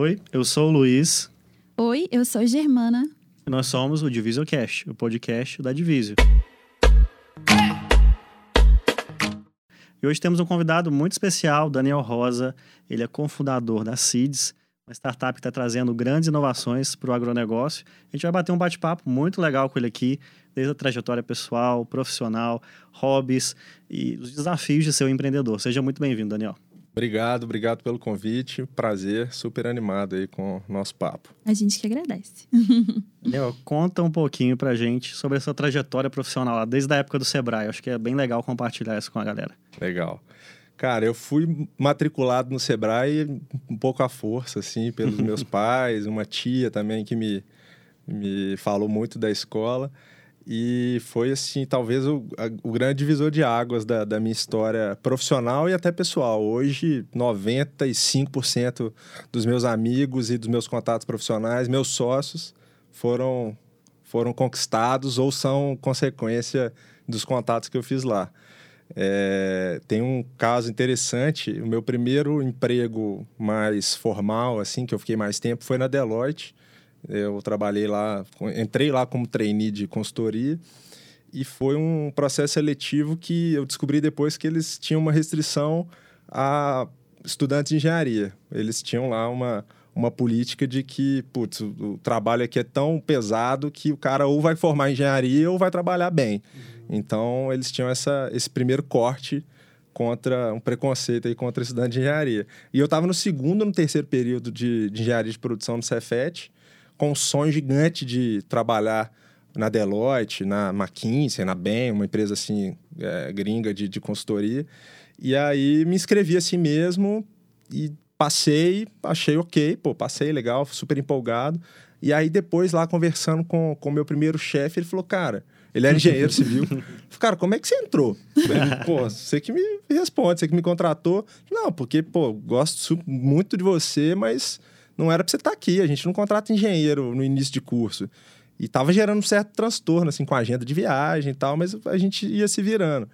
Oi, eu sou o Luiz. Oi, eu sou Germana. E nós somos o Divisorcast, o podcast da Divisio. E hoje temos um convidado muito especial, Daniel Rosa. Ele é cofundador da CIDS, uma startup que está trazendo grandes inovações para o agronegócio. A gente vai bater um bate-papo muito legal com ele aqui, desde a trajetória pessoal, profissional, hobbies e os desafios de ser um empreendedor. Seja muito bem-vindo, Daniel. Obrigado, obrigado pelo convite. Prazer, super animado aí com o nosso papo. A gente que agradece. Daniel, conta um pouquinho pra gente sobre a sua trajetória profissional lá, desde a época do Sebrae. Acho que é bem legal compartilhar isso com a galera. Legal. Cara, eu fui matriculado no Sebrae um pouco à força, assim, pelos meus pais, uma tia também que me, me falou muito da escola. E foi, assim, talvez o, a, o grande divisor de águas da, da minha história profissional e até pessoal. Hoje, 95% dos meus amigos e dos meus contatos profissionais, meus sócios, foram, foram conquistados ou são consequência dos contatos que eu fiz lá. É, tem um caso interessante. O meu primeiro emprego mais formal, assim, que eu fiquei mais tempo, foi na Deloitte. Eu trabalhei lá, entrei lá como trainee de consultoria e foi um processo seletivo que eu descobri depois que eles tinham uma restrição a estudantes de engenharia. Eles tinham lá uma, uma política de que, putz, o, trabalho aqui é tão pesado que o cara ou vai formar engenharia ou vai trabalhar bem. Uhum. Então, eles tinham essa, esse primeiro corte contra um preconceito aí contra estudante de engenharia. E eu estava no segundo no terceiro período de, de engenharia de produção do Cefet, com um sonho gigante de trabalhar na Deloitte, na McKinsey, na BEM, uma empresa assim é, gringa de, de consultoria. E aí me inscrevi assim mesmo e passei, achei ok, pô, passei legal, super empolgado. E aí depois lá conversando com o meu primeiro chefe, ele falou, cara, ele era engenheiro civil. Falei, cara, como é que você entrou? Falei, pô, você que me responde, você que me contratou. Não, porque, pô, gosto muito de você, mas não era para você estar tá aqui. A gente não contrata engenheiro no início de curso. E tava gerando um certo transtorno, assim, com a agenda de viagem e tal, mas a gente ia se virando.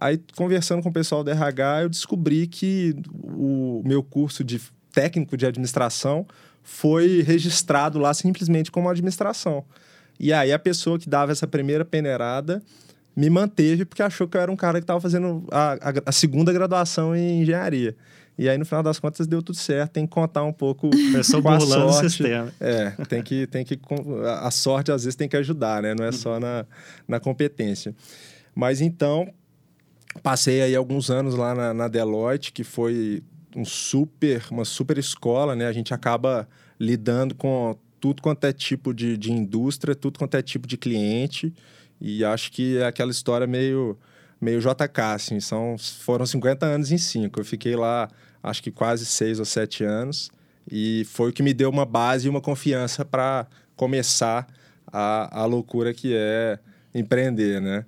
Aí, conversando com o pessoal da RH, eu descobri que o meu curso de técnico de administração foi registrado lá simplesmente como administração. E aí, a pessoa que dava essa primeira peneirada me manteve porque achou que eu era um cara que estava fazendo a, a, a segunda graduação em engenharia. E aí, no final das contas, deu tudo certo. Tem que contar um pouco com a sorte. O sistema. É, tem que, tem que... A sorte, às vezes, tem que ajudar, né? Não é só na, na competência. Mas, então, passei aí alguns anos lá na, na Deloitte, que foi um super, uma super escola, né? A gente acaba lidando com tudo quanto é tipo de, de indústria, tudo quanto é tipo de cliente. E acho que é aquela história meio meio JK, assim, são, foram 50 anos em cinco. Eu fiquei lá, acho que quase seis ou sete anos, e foi o que me deu uma base e uma confiança para começar a, a loucura que é empreender, né?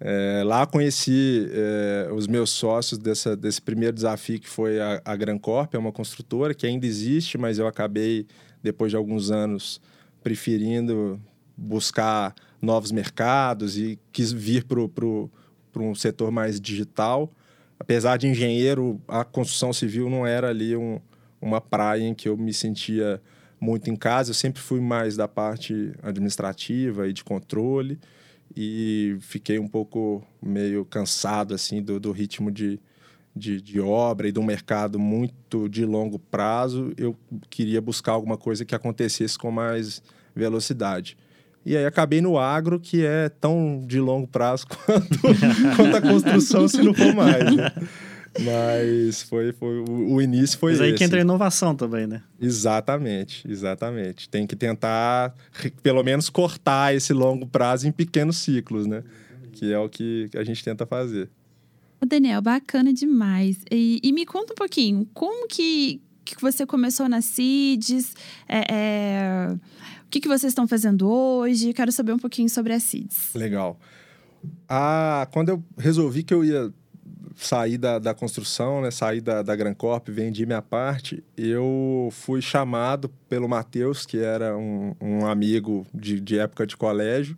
É, lá conheci é, os meus sócios dessa, desse primeiro desafio que foi a, a Gran Corp, é uma construtora que ainda existe, mas eu acabei, depois de alguns anos, preferindo buscar novos mercados e quis vir para um setor mais digital. Apesar de engenheiro, a construção civil não era ali um, uma praia em que eu me sentia muito em casa. Eu sempre fui mais da parte administrativa e de controle e fiquei um pouco meio cansado assim do, do ritmo de, de, de, obra e do mercado muito de longo prazo. Eu queria buscar alguma coisa que acontecesse com mais velocidade. E aí acabei no agro, que é tão de longo prazo quanto, quanto a construção, se não for mais. Né? Mas foi, foi o, o, início foi Mas aí esse. que entra a inovação também, né? Exatamente, exatamente. Tem que tentar, pelo menos, cortar esse longo prazo em pequenos ciclos, né? Que é o que a gente tenta fazer. Daniel, bacana demais. E, e me conta um pouquinho, como que, que você começou na CIDS? É, é que, que vocês estão fazendo hoje? Quero saber um pouquinho sobre a CIDS. Legal. Ah, quando eu resolvi que eu ia sair da, da construção, né, sair da, da Gran Corp, vendi minha parte, eu fui chamado pelo Matheus, que era um, um amigo de, de época de colégio,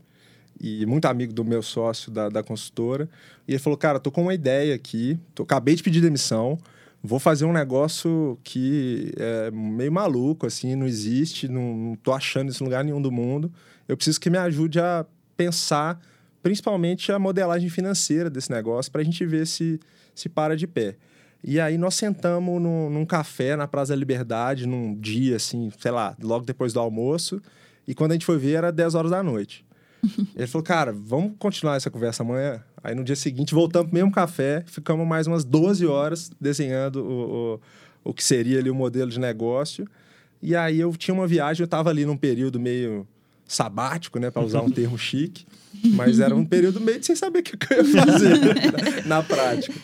e muito amigo do meu sócio da, da consultora. E ele falou: Cara, tô com uma ideia aqui, tô, acabei de pedir demissão, vou fazer um negócio que é meio maluco, assim, não existe, não, não tô achando isso em lugar nenhum do mundo. Eu preciso que me ajude a pensar, principalmente a modelagem financeira desse negócio, para a gente ver se, se para de pé. E aí nós sentamos num, num, café na Praça da Liberdade, num dia, assim, sei lá, logo depois do almoço. E quando a gente foi ver, era 10 horas da noite. Ele falou, cara, vamos continuar essa conversa amanhã? Aí no dia seguinte voltamos pro mesmo café, ficamos mais umas 12 horas desenhando o, o, o que seria ali o modelo de negócio. E aí eu tinha uma viagem, eu estava ali num período meio sabático, né, para usar um termo chique, mas era um período meio sem saber o que eu ia fazer na prática.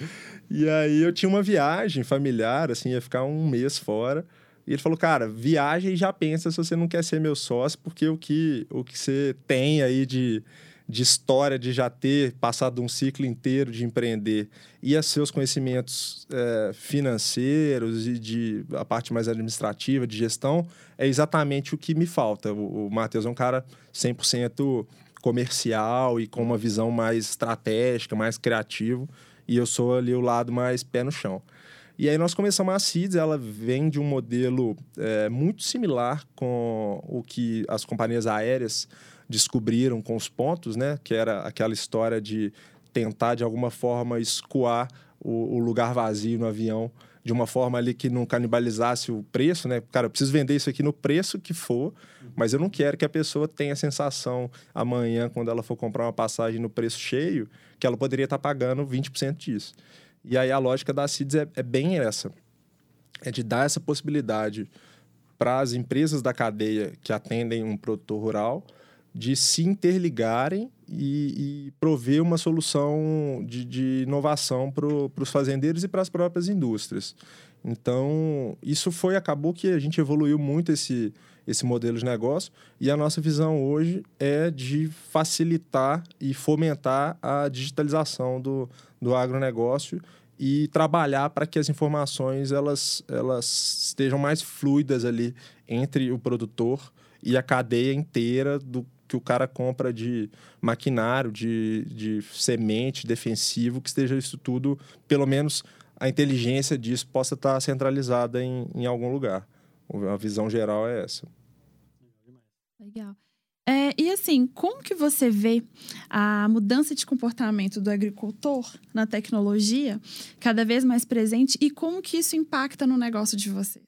E aí eu tinha uma viagem familiar, assim, ia ficar um mês fora. E ele falou, cara, viaja e já pensa se você não quer ser meu sócio, porque o que, o que você tem aí de, de história, de já ter passado um ciclo inteiro de empreender e a seus conhecimentos é, financeiros e de a parte mais administrativa, de gestão, é exatamente o que me falta. O, o Matheus é um cara 100% comercial e com uma visão mais estratégica, mais criativo, e eu sou ali o lado mais pé no chão. E aí nós começamos a CIDS, ela vem de um modelo é, muito similar com o que as companhias aéreas descobriram com os pontos, né? Que era aquela história de tentar, de alguma forma, escoar o, o lugar vazio no avião de uma forma ali que não canibalizasse o preço, né? Cara, eu preciso vender isso aqui no preço que for, mas eu não quero que a pessoa tenha a sensação amanhã, quando ela for comprar uma passagem no preço cheio, que ela poderia estar pagando 20% disso. E aí a lógica da CIDS é, é bem essa: é de dar essa possibilidade para as empresas da cadeia que atendem um produtor rural de se interligarem e, e prover uma solução de, de inovação para os fazendeiros e para as próprias indústrias. Então, isso foi, acabou que a gente evoluiu muito esse, esse modelo de negócio e a nossa visão hoje é de facilitar e fomentar a digitalização do, do agronegócio e trabalhar para que as informações elas, elas estejam mais fluidas ali entre o produtor e a cadeia inteira do que o cara compra de maquinário, de, de semente, defensivo, que esteja isso tudo, pelo menos a inteligência disso possa estar centralizada em, em algum lugar. A visão geral é essa. Legal. É, e assim, como que você vê a mudança de comportamento do agricultor na tecnologia cada vez mais presente e como que isso impacta no negócio de vocês?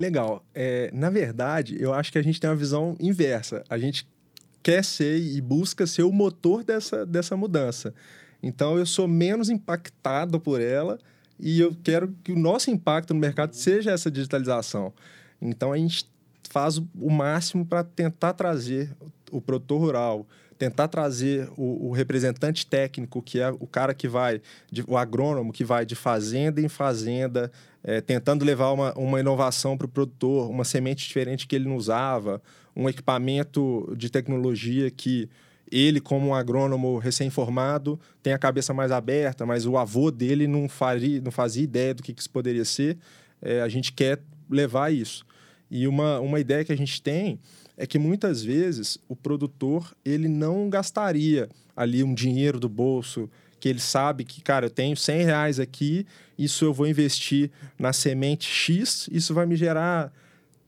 Legal. É, na verdade, eu acho que a gente tem uma visão inversa. A gente quer ser e busca ser o motor dessa, dessa mudança. Então, eu sou menos impactado por ela e eu quero que o nosso impacto no mercado seja essa digitalização. Então, a gente faz o máximo para tentar trazer o produtor rural, tentar trazer o, o, representante técnico, que é o cara que vai, de, o agrônomo que vai de fazenda em fazenda, é, tentando levar uma, uma inovação para o produtor, uma semente diferente que ele não usava, um equipamento de tecnologia que ele, como um agrônomo recém-formado, tem a cabeça mais aberta, mas o avô dele não, faria, não fazia ideia do que, que isso poderia ser. É, a gente quer levar isso. E uma, uma ideia que a gente tem é que muitas vezes o produtor ele não gastaria ali um dinheiro do bolso que ele sabe que, cara, eu tenho 100 reais aqui, isso eu vou investir na semente X, isso vai me gerar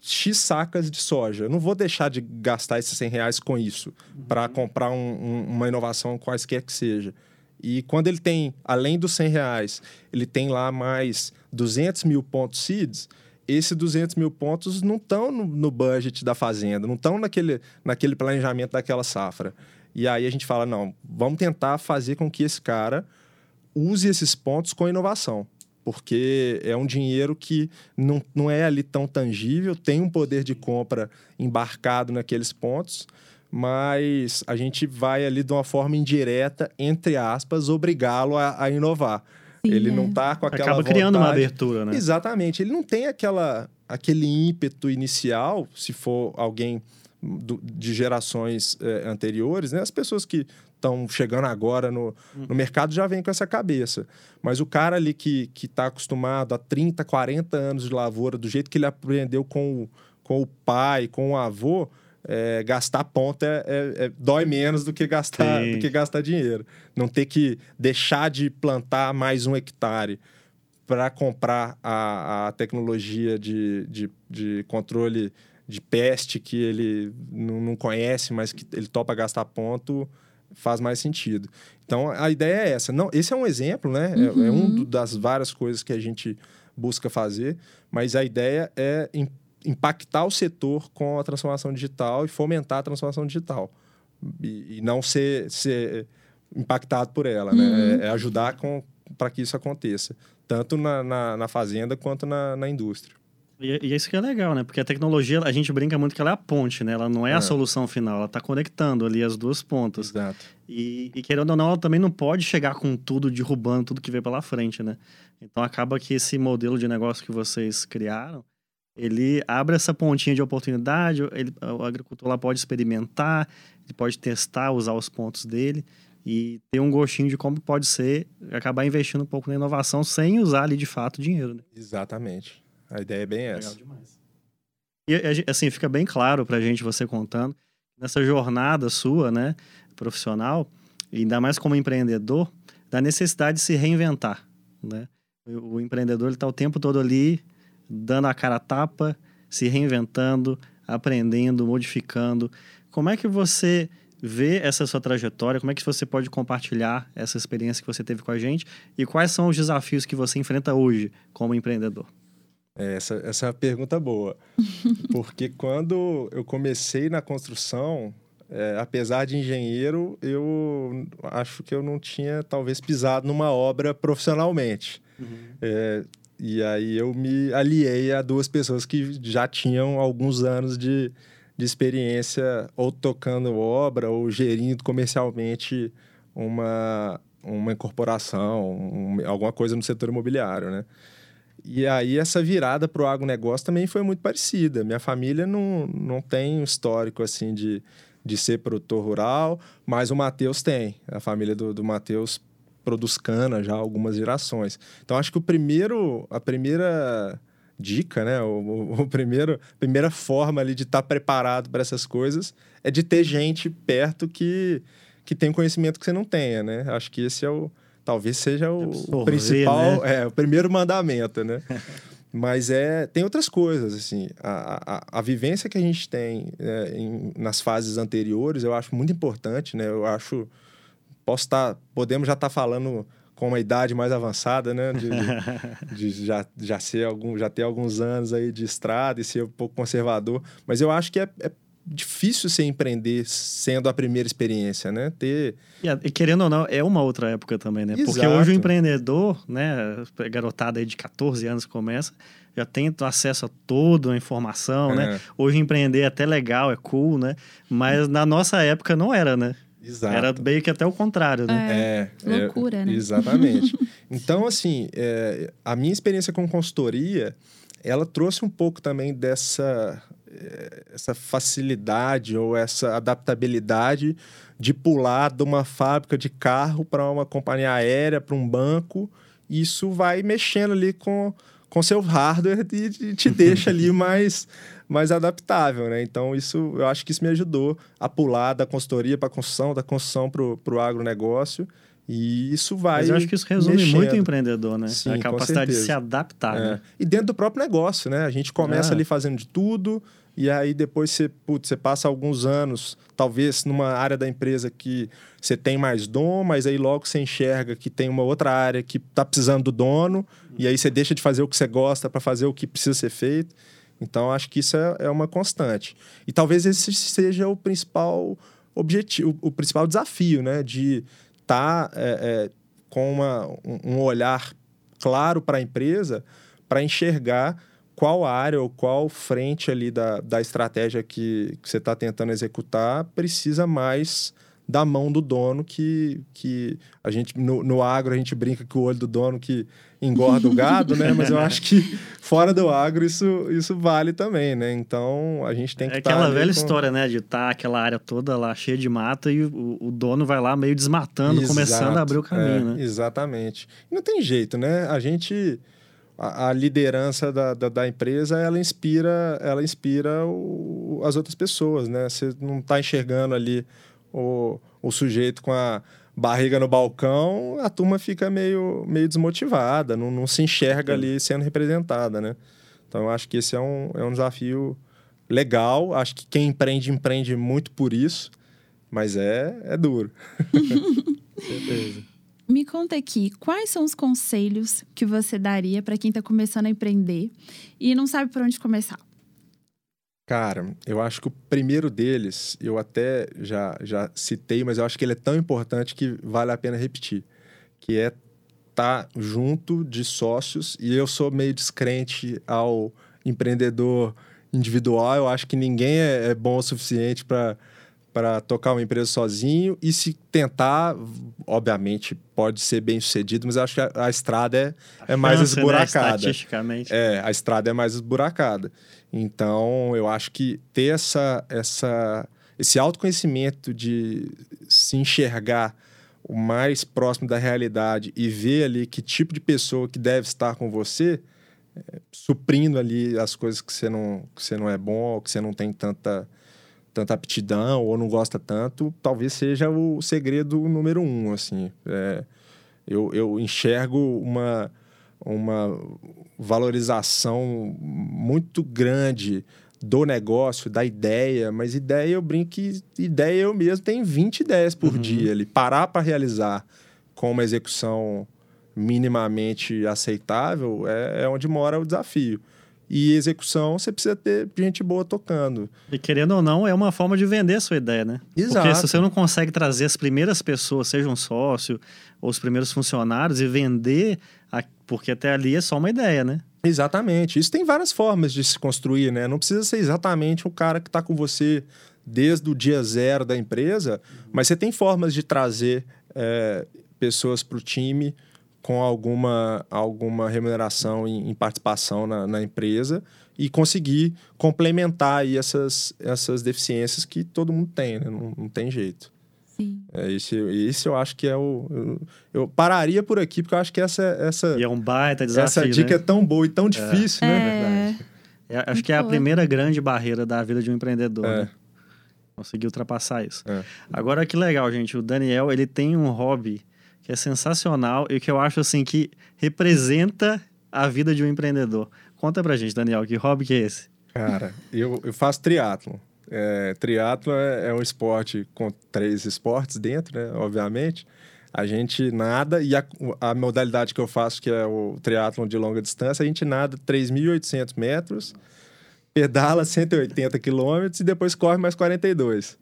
X sacas de soja. Eu não vou deixar de gastar esses 100 reais com isso uhum. para comprar um, um, uma inovação quaisquer que seja. E quando ele tem, além dos 100 reais, ele tem lá mais 200 mil pontos seeds, esses 200 mil pontos não estão no, no, budget da fazenda, não estão naquele, naquele planejamento daquela safra. E aí a gente fala, não, vamos tentar fazer com que esse cara use esses pontos com inovação. Porque é um dinheiro que não, não é ali tão tangível, tem um poder de compra embarcado naqueles pontos, mas a gente vai ali de uma forma indireta, entre aspas, obrigá-lo a, a inovar. Sim, ele é. não tá com aquela Acaba vontade. criando uma abertura, né? Exatamente. Ele não tem aquela, aquele ímpeto inicial, se for alguém do, de gerações é, anteriores, né? As pessoas que estão chegando agora no, hum. no mercado já vêm com essa cabeça. Mas o cara ali que está acostumado a 30, 40 anos de lavoura, do jeito que ele aprendeu com o, com o pai, com o avô, é, gastar ponta é, é, é, dói menos do que gastar do que gastar dinheiro. Não ter que deixar de plantar mais um hectare para comprar a, a tecnologia de, de, de controle de peste que ele não, não conhece, mas que ele topa gastar ponto, faz mais sentido. Então, a ideia é essa. Não, esse é um exemplo, né? Uhum. É, é um uhum. das várias coisas que a gente busca fazer, mas a ideia é impactar o setor com a transformação digital e fomentar a transformação digital. E, e não ser, ser impactado por ela, né? uhum. né? É, é ajudar para que isso aconteça, tanto na, na, na fazenda quanto na, na indústria. E, e isso que é legal, né? Porque a tecnologia, a gente brinca muito que ela é a ponte, né? Ela não é, é. a solução final, ela está conectando ali as duas pontas. Exato. E, e, querendo ou não, ela também não pode chegar com tudo, derrubando tudo que vem pela frente, né? Então acaba que esse modelo de negócio que vocês criaram, ele abre essa pontinha de oportunidade, ele, o agricultor lá pode experimentar, ele pode testar, usar os pontos dele e ter um gostinho de como pode ser acabar investindo um pouco na inovação sem usar ali de fato dinheiro. Né? Exatamente. A ideia é bem Legal essa. demais. E assim, fica bem claro pra gente você contando, nessa jornada sua, né, profissional, ainda mais como empreendedor, da necessidade de se reinventar, né? O, empreendedor ele tá o tempo todo ali dando a cara a tapa, se reinventando, aprendendo, modificando. Como é que você vê essa sua trajetória? Como é que você pode compartilhar essa experiência que você teve com a gente? E quais são os desafios que você enfrenta hoje como empreendedor? É, essa, essa é uma pergunta boa. Porque quando eu comecei na construção, é, apesar de engenheiro, eu acho que eu não tinha, talvez, pisado numa obra profissionalmente. Uhum. É, e aí eu me aliei a duas pessoas que já tinham alguns anos de, de experiência ou tocando obra ou gerindo comercialmente uma, uma incorporação, um, alguma coisa no setor imobiliário, né? E aí essa virada para o agronegócio também foi muito parecida. Minha família não, não tem um histórico assim de, de ser produtor rural, mas o Matheus tem. A família do, do Matheus produz cana já há algumas gerações. Então acho que o primeiro, a primeira dica, né, o, o primeiro, a primeira forma ali de estar tá preparado para essas coisas é de ter gente perto que que tem conhecimento que você não tenha, né? Acho que esse é o, talvez seja o Absorver, principal, né? é, o primeiro mandamento, né? Mas é, tem outras coisas, assim. A, a, a vivência que a gente tem é, em, nas fases anteriores, eu acho muito importante, né? Eu acho... Posso estar... Tá, podemos já estar tá falando com uma idade mais avançada, né? De, de, de, já, já, ser algum, já ter alguns anos aí de estrada e ser um pouco conservador. Mas eu acho que é, é difícil você empreender sendo a primeira experiência, né? Ter... E, querendo ou não, é uma outra época também, né? Exato. Porque hoje o empreendedor, né? Garotada aí de 14 anos começa, já tem acesso a toda a informação, né? é. né? Hoje empreender é até legal, é cool, né? Mas na nossa época não era, né? Exato. Era meio que até o contrário, né? É, é loucura, é, né? Exatamente. então, assim, é, a minha experiência com consultoria, ela trouxe um pouco também dessa eh, essa facilidade ou essa adaptabilidade de pular de uma fábrica de carro para uma companhia aérea, para um banco. Isso vai mexendo ali com, com seu hardware e te deixa ali mais, mais adaptável, né? Então, isso, eu acho que isso me ajudou a pular da consultoria para a construção, da construção para o agronegócio. E isso vai. Mas eu acho que isso resume mexendo. muito o empreendedor, né? Sim, a capacidade de se adaptar. É. Né? E dentro do próprio negócio, né? A gente começa é. ali fazendo de tudo, e aí depois você, putz, você passa alguns anos, talvez numa área da empresa que você tem mais dom, mas aí logo você enxerga que tem uma outra área que está precisando do dono, e aí você deixa de fazer o que você gosta para fazer o que precisa ser feito. Então, acho que isso é, é uma constante. E talvez esse seja o principal objetivo, o principal desafio, né? De estar tá, é, é, com uma, um olhar claro para a empresa, para enxergar qual área ou qual frente ali da, da estratégia que, que você está tentando executar precisa mais da mão do dono que, que a gente no, no agro a gente brinca que o olho do dono que engorda o gado, né? Mas eu acho que fora do agro isso, isso vale também, né? Então a gente tem que É aquela velha com... história, né? De estar tá aquela área toda lá cheia de mata e o, o dono vai lá meio desmatando, Exato, começando a abrir o caminho, é, né? Exatamente. E não tem jeito, né? A gente a, a liderança da, da, da, empresa ela inspira ela inspira o, as outras pessoas né você não está enxergando ali o, o sujeito com a barriga no balcão, a turma fica meio, meio desmotivada, não, não se enxerga ali sendo representada, né? Então, eu acho que esse é um, é um desafio legal. Acho que quem empreende, empreende muito por isso, mas é, é duro. Certeza. Me conta aqui, quais são os conselhos que você daria para quem está começando a empreender e não sabe por onde começar? Cara, eu acho que o primeiro deles, eu até já, já citei, mas eu acho que ele é tão importante que vale a pena repetir, que é estar tá junto de sócios, e eu sou meio descrente ao empreendedor individual, eu acho que ninguém é, é bom o suficiente para para tocar uma empresa sozinho e se tentar, obviamente, pode ser bem sucedido, mas acho que a, a estrada é, é mais Chance, né, esburacada. estatisticamente. É, a estrada é mais esburacada. Então, eu acho que ter essa, essa, esse autoconhecimento de se enxergar o mais próximo da realidade e ver ali que tipo de pessoa que deve estar com você, é, suprindo ali as coisas que você não, que você não é bom, que você não tem tanta tanta aptidão ou não gosta tanto, talvez seja o segredo número um, assim. É, eu, eu enxergo uma, uma valorização muito grande do negócio, da ideia, mas ideia eu brinco que ideia eu mesmo tenho 20 ideias por uhum. dia ali. Parar para realizar com uma execução minimamente aceitável é, é onde mora o desafio. E execução, você precisa ter gente boa tocando. E querendo ou não, é uma forma de vender a sua ideia, né? Exato. Porque se você não consegue trazer as primeiras pessoas, seja um sócio ou os primeiros funcionários, e vender, a... porque até ali é só uma ideia, né? Exatamente. Isso tem várias formas de se construir, né? Não precisa ser exatamente o cara que está com você desde o dia zero da empresa, mas você tem formas de trazer é, pessoas para o time com alguma, alguma remuneração em, em participação na, na, empresa e conseguir complementar aí essas, essas deficiências que todo mundo tem, né? não, não tem jeito. Sim. É, esse, esse eu acho que é o. Eu, eu, pararia por aqui, porque eu acho que essa. essa e é um baita desafio. Essa dica né? é tão boa e tão difícil, é. né? É. Verdade. É, acho Muito que é a primeira grande barreira da vida de um empreendedor, é. né? Conseguir ultrapassar isso. É. Agora que legal, gente. O Daniel, ele tem um hobby que é sensacional e que eu acho assim que representa a vida de um empreendedor. Conta pra gente, Daniel, que hobby que é esse? Cara, eu, eu faço triatlo. É, triatlo é, é, um esporte com três esportes dentro, né? Obviamente. A gente nada, e a, a modalidade que eu faço, que é o triatlon de longa distância, a gente nada 3.800 metros, pedala 180 quilômetros e depois corre mais 42.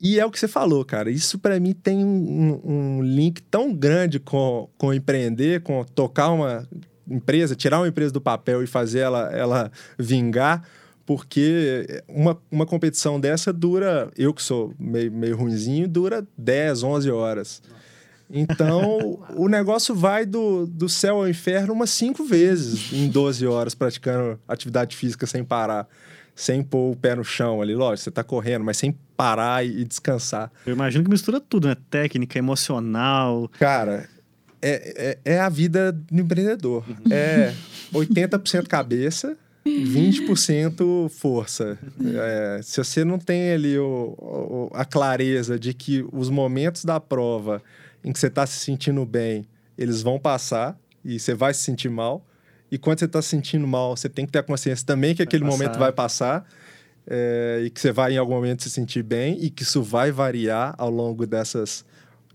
E é o que você falou, cara. Isso para mim tem um, um, link tão grande com, com empreender, com tocar uma empresa, tirar uma empresa do papel e fazer ela, ela vingar, porque uma, uma competição dessa dura, eu que sou meio, meio ruimzinho, dura 10, 11 horas. Então, o negócio vai do, do céu ao inferno umas cinco vezes em 12 horas praticando atividade física sem parar sem pôr o pé no chão ali. Lógico, você tá correndo, mas sem parar e, descansar. Eu imagino que mistura tudo, né? Técnica, emocional. Cara, é, é, é a vida do empreendedor. Uhum. É 80% cabeça, 20% força. É, se você não tem ali o, o, a clareza de que os momentos da prova em que você está se sentindo bem, eles vão passar e você vai se sentir mal, e quando você está se sentindo mal, você tem que ter a consciência também que vai aquele passar. momento vai passar é, e que você vai em algum momento se sentir bem e que isso vai variar ao longo dessas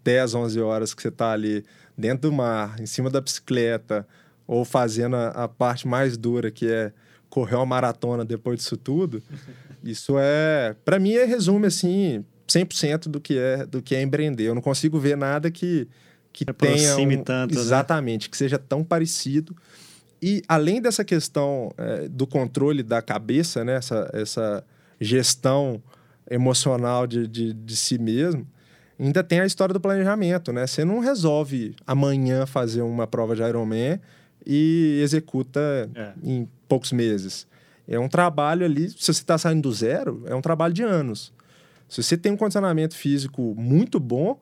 10, 11 horas que você está ali dentro do mar, em cima da bicicleta ou fazendo a, a parte mais dura que é correr uma maratona depois disso tudo. Isso é, para mim, é resume assim 100% do que é do que é empreender. Eu não consigo ver nada que que tenha um, tanto, né? exatamente né? que seja tão parecido e além dessa questão é, do controle da cabeça, né, essa, essa gestão emocional de, de, de, si mesmo, ainda tem a história do planejamento, né? Você não resolve amanhã fazer uma prova de Ironman e executa é. em poucos meses. É um trabalho ali, se você está saindo do zero, é um trabalho de anos. Se você tem um condicionamento físico muito bom,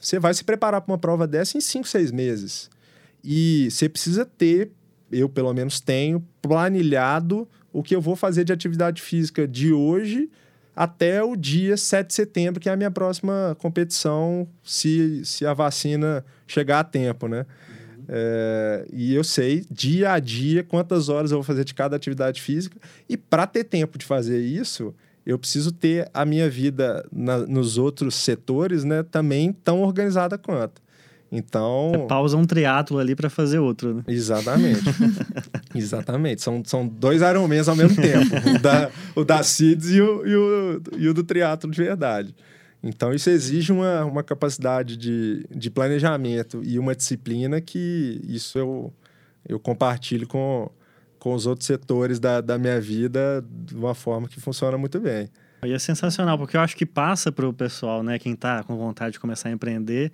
você vai se preparar para uma prova dessa em cinco, seis meses. E você precisa ter eu pelo menos tenho planilhado o que eu vou fazer de atividade física de hoje até o dia 7 de setembro, que é a minha próxima competição, se, se a vacina chegar a tempo, né? É, e eu sei dia a dia quantas horas eu vou fazer de cada atividade física. E para ter tempo de fazer isso, eu preciso ter a minha vida na, nos outros setores né, também tão organizada quanto. Então. Você pausa um triatlo ali para fazer outro, né? Exatamente. Exatamente. São, são dois Ironmans ao mesmo tempo: o da, o da CIDS e o, e, o, e o do triatlo de verdade. Então, isso exige uma, uma capacidade de, de planejamento e uma disciplina que isso eu, eu compartilho com, com os outros setores da, da minha vida de uma forma que funciona muito bem. E é sensacional, porque eu acho que passa para o pessoal, né, quem está com vontade de começar a empreender,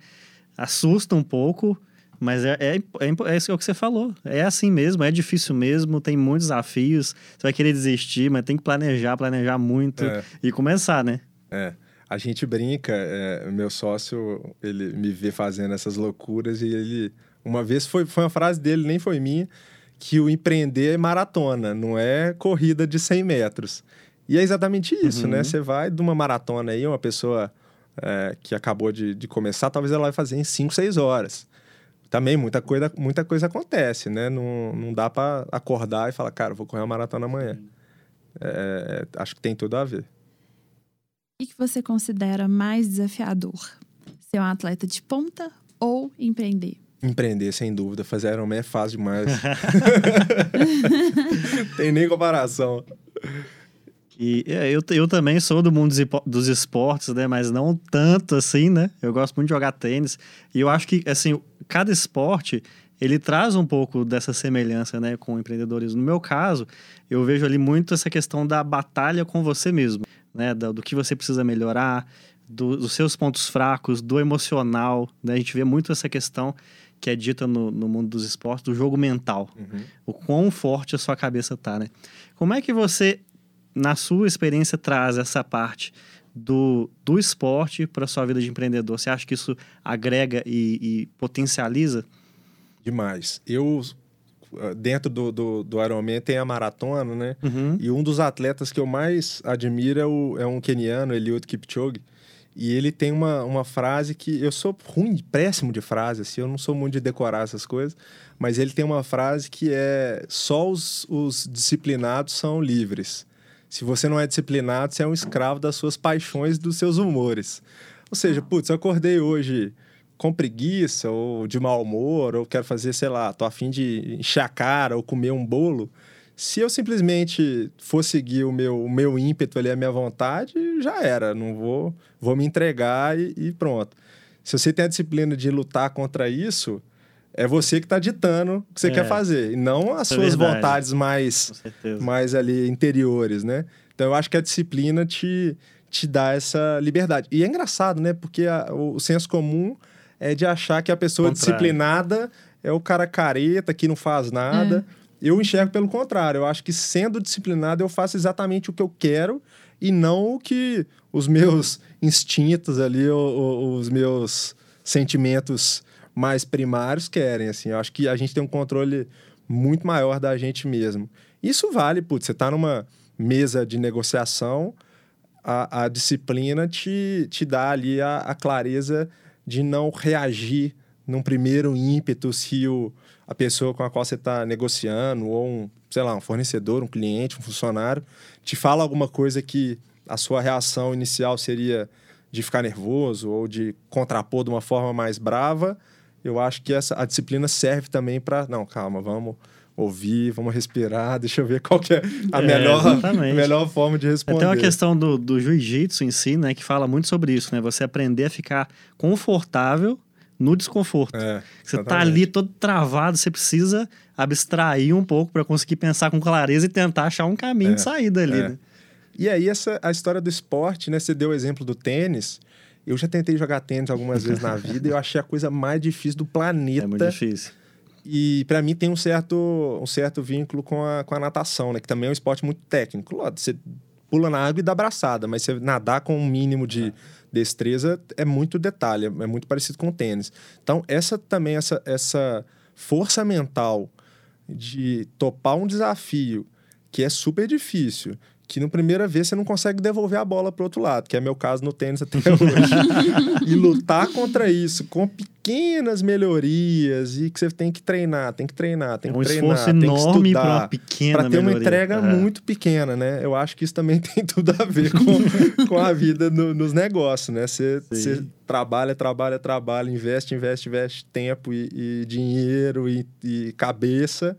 assusta um pouco, mas é, é, é, é isso que você falou. É assim mesmo, é difícil mesmo, tem muitos desafios. Você vai querer desistir, mas tem que planejar, planejar muito é. e começar, né? É. A gente brinca, é, meu sócio, ele me vê fazendo essas loucuras e ele. Uma vez foi, foi uma frase dele, nem foi minha, que o empreender é maratona, não é corrida de 100 metros. E é exatamente isso, né? uhum. né? Você vai de uma maratona aí, uma pessoa é, que acabou de, de começar, talvez ela vai fazer em 5, 6 horas. Também muita coisa, muita coisa acontece, né? Não, não dá para acordar e falar, cara, vou correr uma maratona amanhã. É, acho que tem tudo a ver. O que você considera mais desafiador? Ser um atleta de ponta ou empreender? Empreender, sem dúvida. Fazer Ironman é fácil demais. Tem nem comparação. E é, eu, eu também sou do mundo dos esportes, né? Mas não tanto assim, né? Eu gosto muito de jogar tênis. E eu acho que, assim, cada esporte, ele traz um pouco dessa semelhança, né? Com o empreendedorismo. No meu caso, eu vejo ali muito essa questão da batalha com você mesmo né? Do, do que você precisa melhorar, do, dos seus pontos fracos, do emocional. Né? A gente vê muito essa questão que é dita no, no mundo dos esportes, do jogo mental. Uhum. O quão forte a sua cabeça tá, né? Como é que você, na sua experiência, traz essa parte do, do esporte para sua vida de empreendedor? Você acha que isso agrega e, e potencializa? Demais. Eu ah, dentro do, do, do Ironman tem a maratona, né? Uhum. E um dos atletas que eu mais admiro é, o, é um keniano, Eliud Kipchoge. E ele tem uma, uma frase que eu sou ruim, péssimo de frase, assim, eu não sou muito de decorar essas coisas, mas ele tem uma frase que é: só os, os disciplinados são livres. Se você não é disciplinado, você é um escravo das suas paixões, dos seus humores. Ou seja, putz, eu acordei hoje com preguiça ou de mau humor, ou quero fazer, sei lá, tô afim de encher a cara ou comer um bolo. Se eu simplesmente for seguir o meu, o meu ímpeto ali, a minha vontade, já era. Não vou, vou me entregar e, e pronto. Se você tem a disciplina de lutar contra isso, é você que está ditando o que você é. quer fazer, e não as é suas verdade. vontades mais, mais ali interiores, né? Então eu acho que a disciplina te, te dá essa liberdade. E é engraçado, né? Porque a, o senso comum é de achar que a pessoa contrário. disciplinada é o cara careta que não faz nada. É. Eu enxergo pelo contrário. Eu acho que sendo disciplinado eu faço exatamente o que eu quero e não o que os meus instintos ali, ou, ou, os meus sentimentos mais primários querem. Assim, eu acho que a gente tem um controle muito maior da gente mesmo. Isso vale, putz, você está numa mesa de negociação, a, a disciplina te, te dá ali a, a clareza de não reagir num primeiro ímpeto se o, a pessoa com a qual você está negociando, ou um, sei lá, um fornecedor, um cliente, um funcionário, te fala alguma coisa que a sua reação inicial seria de ficar nervoso ou de contrapor de uma forma mais brava, eu acho que essa, a disciplina serve também para. Não, calma, vamos ouvir, vamos respirar, deixa eu ver qual que é a é, melhor, a melhor forma de responder. Tem uma questão do, do jiu-jitsu em si, né, que fala muito sobre isso, né? Você aprender a ficar confortável no desconforto. É, você tá ali todo travado, você precisa abstrair um pouco para conseguir pensar com clareza e tentar achar um caminho é, de saída ali, é. né? E aí, essa, a história do esporte, né? Você deu o exemplo do tênis. Eu já tentei jogar tênis algumas vezes na vida e eu achei a coisa mais difícil do planeta. É muito difícil. E para mim tem um certo, um certo vínculo com a, com a natação, né? Que também é um esporte muito técnico. Você pula na água e dá abraçada, mas você nadar com um mínimo de é. destreza é muito detalhe, é muito parecido com o tênis. Então, essa também, essa, essa força mental de topar um desafio que é super difícil, que no primeira vez você não consegue devolver a bola para outro lado, que é meu caso no tênis até hoje. e lutar contra isso com pequenas melhorias e que você tem que treinar, tem que treinar, tem É que um treinar, esforço tem que enorme para uma estudar. pequena Para ter uma melhoria. entrega É. muito pequena, né? Eu acho que isso também tem tudo a ver com, com a vida no- nos negócios, né? Você, você trabalha, trabalha, trabalha, investe, investe, investe tempo e, e dinheiro e, e cabeça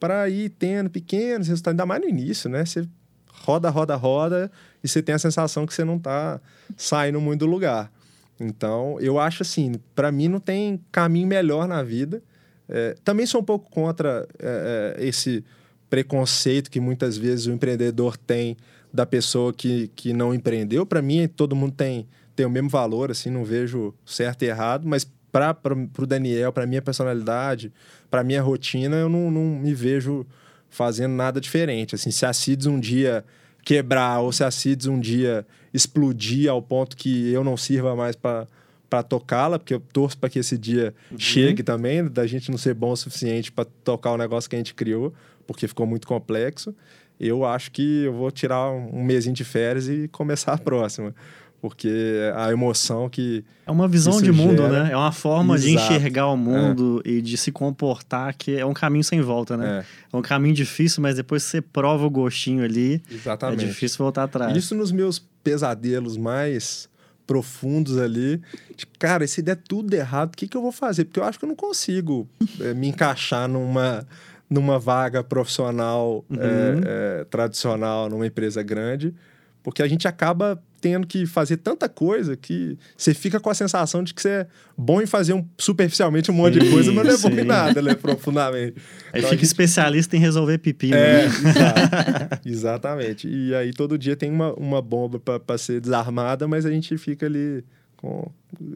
para ir tendo pequenos resultados, ainda mais no início, né? Você roda, roda, roda e você tem a sensação que você não tá saindo muito do lugar. Então, eu acho assim, para mim não tem caminho melhor na vida. É, também sou um pouco contra é, é, esse preconceito que muitas vezes o empreendedor tem da pessoa que, que não empreendeu. Para mim, todo mundo tem, tem o mesmo valor, assim, não vejo certo e errado, mas para o Daniel, para minha personalidade, para minha rotina, eu não, não me vejo fazendo nada diferente. Assim, se a CIDS um dia quebrar ou se a CIDS um dia explodir ao ponto que eu não sirva mais para para tocá-la, porque eu torço para que esse dia chegue também, da gente não ser bom o suficiente para tocar o negócio que a gente criou, porque ficou muito complexo. Eu acho que eu vou tirar um um mesinho de férias e começar a próxima, porque a emoção que É uma visão de mundo, gera- né? É uma forma de Exato. enxergar o mundo e de se comportar que é um caminho sem volta, né? é, É um caminho difícil, mas depois você prova o gostinho ali, exatamente. é difícil voltar atrás. Isso nos meus pesadelos mais profundos ali. De, cara, se der tudo errado, o que, que eu vou fazer? Porque eu acho que eu não consigo eh, me encaixar numa, numa vaga profissional Uhum. eh, tradicional numa empresa grande, porque a gente acaba tendo que fazer tanta coisa que você fica com a sensação de que você é bom em fazer um, superficialmente um monte de Sim, coisa, mas não é bom em nada, né? Profundamente. Aí Então, fica gente- especialista em resolver pepino. é, né? exato. exatamente. E aí todo dia tem uma, uma bomba para ser desarmada, mas a gente fica ali com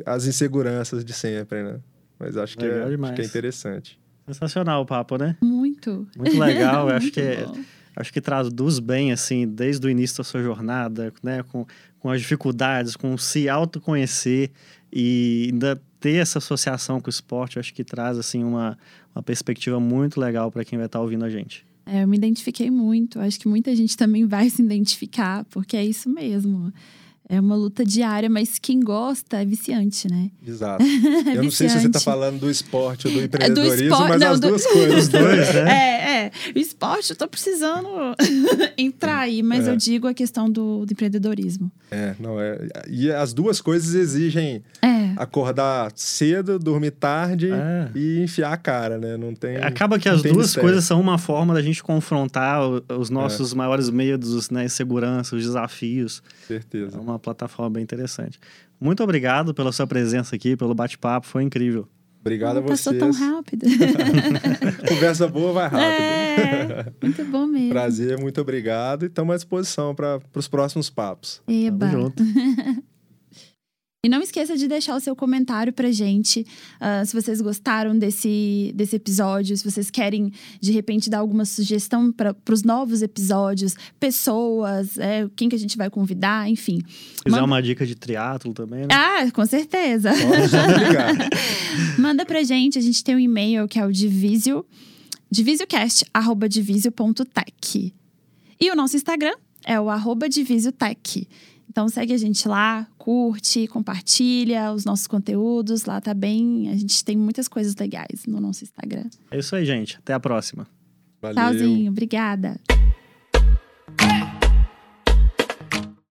as inseguranças de sempre, né? Mas acho que, é, acho que é interessante. Sensacional o papo, né? Muito. Muito legal. Eu acho Muito que é-. Acho que traduz bem, assim, desde o início da sua jornada, né? Com, com as dificuldades, com se autoconhecer e ainda ter essa associação com o esporte, acho que traz, assim, uma, uma perspectiva muito legal para quem vai estar ouvindo a gente. É, eu me identifiquei muito. Acho que muita gente também vai se identificar, porque é isso mesmo. É uma luta diária, mas quem gosta é viciante, né? Exato. Eu não sei se você está falando do esporte ou do É do empreendedorismo, esporte- mas não, as do- duas coisas. Os dois, né? É, é. O esporte, eu tô precisando entrar aí, mas É. eu digo a questão do, do empreendedorismo. É, não é. E as duas coisas exigem É. acordar cedo, dormir tarde É. e enfiar a cara, né? Não tem. Acaba que as duas mistério. coisas são uma forma da gente confrontar os É. nossos maiores medos, né? Inseguranças, os desafios. É Certeza. uma plataforma bem interessante. Muito obrigado pela sua presença aqui, pelo bate-papo, foi incrível. Obrigado a Não passou vocês. tão rápido. Conversa boa, vai rápido. é, muito bom mesmo. Prazer, muito obrigado. E estamos à disposição para os próximos papos. Eba. Tamo junto. E não esqueça de deixar o seu comentário pra gente. ah, se vocês gostaram desse, desse episódio, se vocês querem, de repente, dar alguma sugestão para os novos episódios, pessoas, é, quem que a gente vai convidar, enfim. Se quiser Manda- uma dica de triatlo também, né? Ah, com certeza. Manda pra gente, a gente tem um e-mail que é o divisio, divisiocast.divisio.tech. E o nosso Instagram é o arroba divisiotech. Então segue a gente lá, curte, compartilha os nossos conteúdos. Lá tá bem. A gente tem muitas coisas legais no nosso Instagram. É isso aí, gente. Até a próxima. Valeu. Tchauzinho, obrigada.